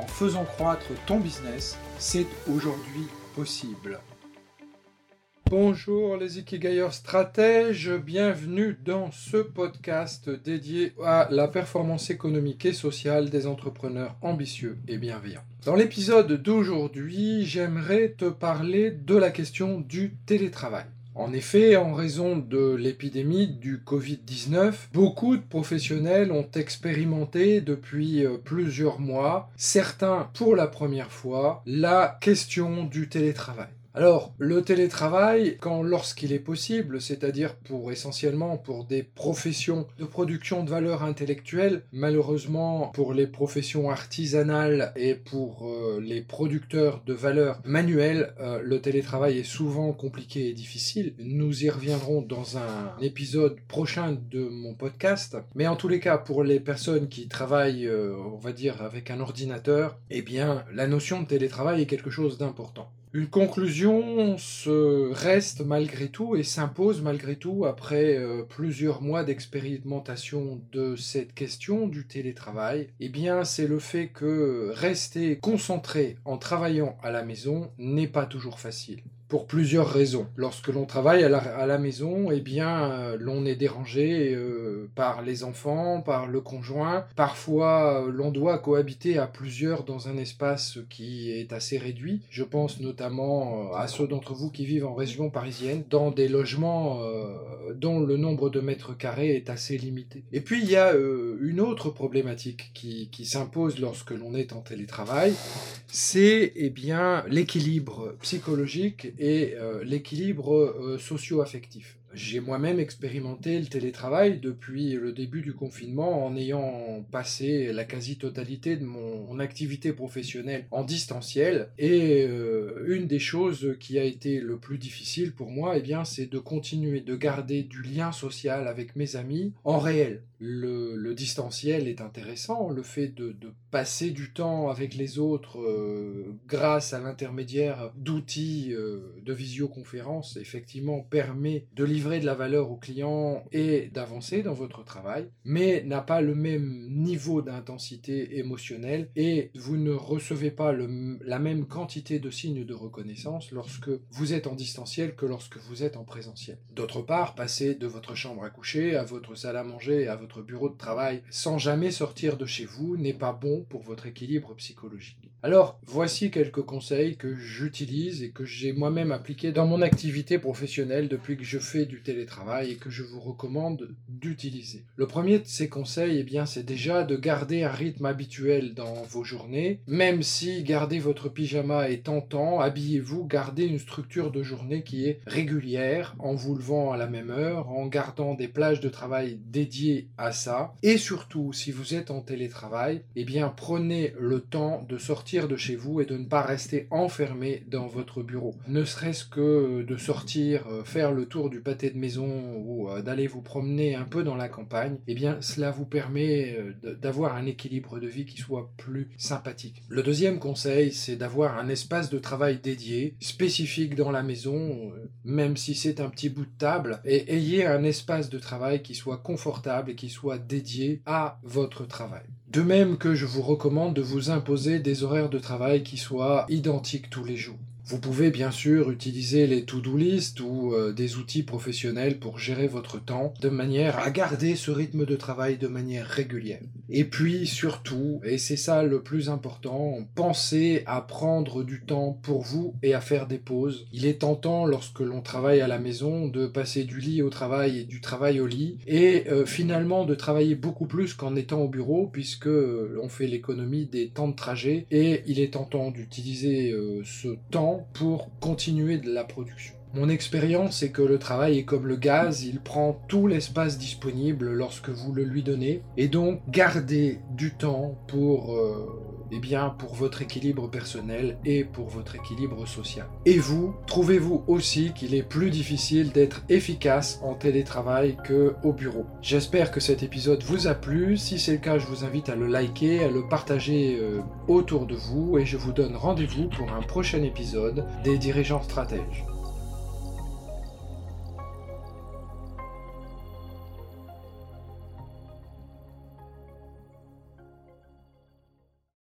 en faisant croître ton business, c'est aujourd'hui possible. Bonjour les Ikigayers stratèges, bienvenue dans ce podcast dédié à la performance économique et sociale des entrepreneurs ambitieux et bienveillants. Dans l'épisode d'aujourd'hui, j'aimerais te parler de la question du télétravail. En effet, en raison de l'épidémie du Covid-19, beaucoup de professionnels ont expérimenté depuis euh, plusieurs mois, certains pour la première fois, la question du télétravail. Alors, le télétravail, quand lorsqu'il est possible, c'est-à-dire pour essentiellement pour des professions de production de valeur intellectuelle, malheureusement pour les professions artisanales et pour euh, les producteurs de valeur manuelle, euh, le télétravail est souvent compliqué et difficile. Nous y reviendrons dans un épisode prochain de mon podcast. Mais en tous les cas, pour les personnes qui travaillent, euh, on va dire, avec un ordinateur, eh bien, la notion de télétravail est quelque chose d'important. Une conclusion se reste malgré tout et s'impose malgré tout après euh, plusieurs mois d'expérimentation de cette question du télétravail. Eh bien, c'est le fait que rester concentré en travaillant à la maison n'est pas toujours facile pour plusieurs raisons. Lorsque l'on travaille à la, maison, eh bien, euh, l'on est dérangé euh, par les enfants, par le conjoint. Parfois, euh, l'on doit cohabiter à plusieurs dans un espace qui est assez réduit. Je pense notamment à ceux d'entre vous qui vivent en région parisienne, dans des logements dont le nombre de mètres carrés est assez limité. Et puis, il y a une autre problématique qui, qui s'impose lorsque l'on est en télétravail, c'est eh bien l'équilibre psychologique et euh, l'équilibre euh, socio-affectif. J'ai moi-même expérimenté le télétravail depuis le début du confinement en ayant passé la quasi-totalité de mon, activité professionnelle en distanciel. Et euh, une des choses qui a été le plus difficile pour moi, eh bien, c'est de continuer de garder du lien social avec mes amis en réel. Le, distanciel est intéressant, le fait de, passer du temps avec les autres euh, grâce à l'intermédiaire d'outils euh, de visioconférence, effectivement, permet de livrer de la valeur au client et d'avancer dans votre travail, mais n'a pas le même niveau d'intensité émotionnelle et vous ne recevez pas la même quantité de signes de reconnaissance lorsque vous êtes en distanciel que lorsque vous êtes en présentiel. D'autre part, passer de votre chambre à coucher à votre salle à manger à votre bureau de travail sans jamais sortir de chez vous n'est pas bon pour votre équilibre psychologique. Alors, voici quelques conseils que j'utilise et que j'ai moi-même appliqués dans mon activité professionnelle depuis que je fais du télétravail et que je vous recommande d'utiliser. Le premier de ces conseils, eh bien, c'est déjà de garder un rythme habituel dans vos journées. Même si garder votre pyjama est tentant, habillez-vous, gardez une structure de journée qui est régulière, en vous levant à la même heure, en gardant des plages de travail dédiées ça. Et surtout, si vous êtes en télétravail, eh bien, prenez le temps de sortir de chez vous et de ne pas rester enfermé dans votre bureau. Ne serait-ce que de sortir, euh, faire le tour du pâté de maison ou euh, d'aller vous promener un peu dans la campagne, eh bien cela vous permet euh, d'avoir un équilibre de vie qui soit plus sympathique. Le deuxième conseil, c'est d'avoir un espace de travail dédié, spécifique dans la maison, euh, même si c'est un petit bout de table, et ayez un espace de travail qui soit confortable et qui soit dédié à votre travail. De même que je vous recommande de vous imposer des horaires de travail qui soient identiques tous les jours. Vous pouvez bien sûr utiliser les to-do list ou euh, des outils professionnels pour gérer votre temps de manière à garder ce rythme de travail de manière régulière. Et puis surtout, et c'est ça le plus important, pensez à prendre du temps pour vous et à faire des pauses. Il est tentant lorsque l'on travaille à la maison de passer du lit au travail et du travail au lit et euh, finalement de travailler beaucoup plus qu'en étant au bureau puisque euh, on fait l'économie des temps de trajet et il est tentant d'utiliser ce temps pour continuer de la production. Mon expérience est que le travail est comme le gaz, il prend tout l'espace disponible lorsque vous le lui donnez, et donc gardez du temps pour euh, eh bien, pour votre équilibre personnel et pour votre équilibre social. Et vous, trouvez-vous aussi qu'il est plus difficile d'être efficace en télétravail que au bureau J'espère que cet épisode vous a plu. Si c'est le cas, je vous invite à le liker, à le partager euh, autour de vous et je vous donne rendez-vous pour un prochain épisode des dirigeants stratèges.